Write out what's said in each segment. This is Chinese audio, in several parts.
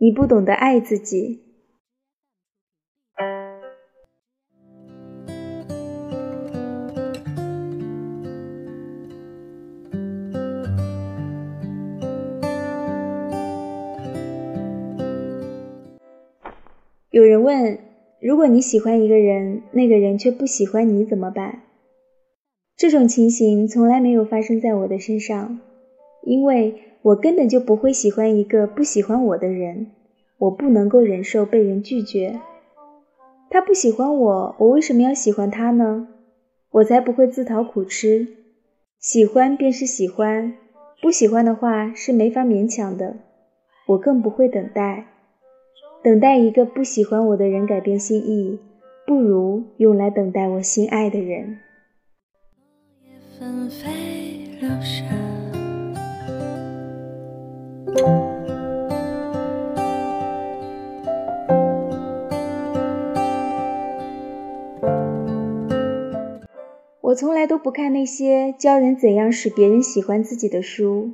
你不懂得爱自己。有人问：如果你喜欢一个人，那个人却不喜欢你，怎么办？这种情形从来没有发生在我的身上，因为我根本就不会喜欢一个不喜欢我的人。我不能够忍受被人拒绝。他不喜欢我，我为什么要喜欢他呢？我才不会自讨苦吃。喜欢便是喜欢，不喜欢的话是没法勉强的。我更不会等待。等待一个不喜欢我的人改变心意，不如用来等待我心爱的人。我从来都不看那些教人怎样使别人喜欢自己的书。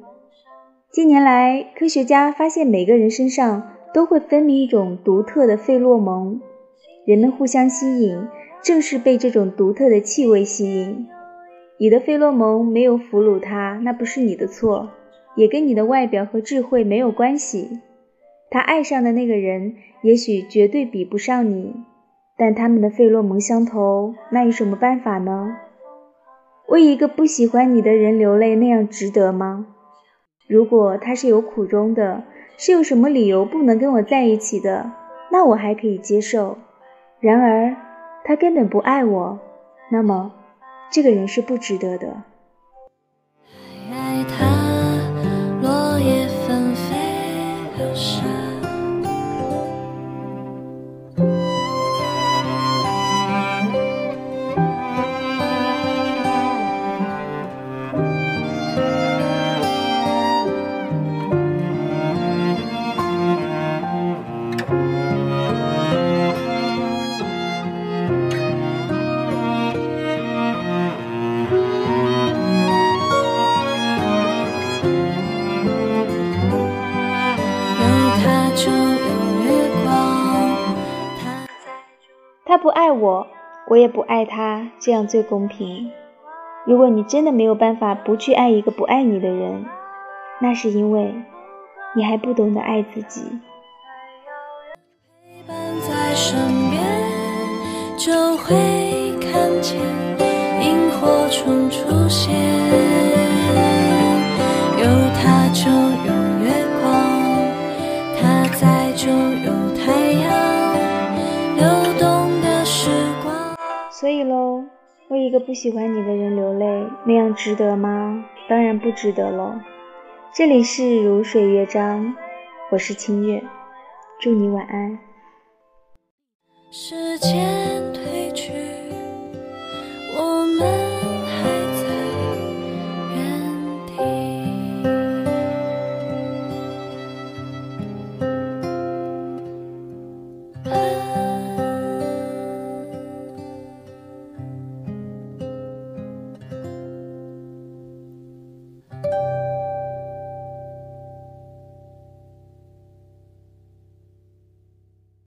近年来，科学家发现每个人身上。都会分泌一种独特的费洛蒙，人们互相吸引，正是被这种独特的气味吸引。你的费洛蒙没有俘虏他，那不是你的错，也跟你的外表和智慧没有关系。他爱上的那个人，也许绝对比不上你，但他们的费洛蒙相投，那有什么办法呢？为一个不喜欢你的人流泪，那样值得吗？如果他是有苦衷的。是有什么理由不能跟我在一起的？那我还可以接受。然而，他根本不爱我，那么，这个人是不值得的。不爱我，我也不爱他，这样最公平。如果你真的没有办法不去爱一个不爱你的人，那是因为你还不懂得爱自己。有他就所以喽，为一个不喜欢你的人流泪，那样值得吗？当然不值得喽。这里是如水乐章，我是清月，祝你晚安。时间。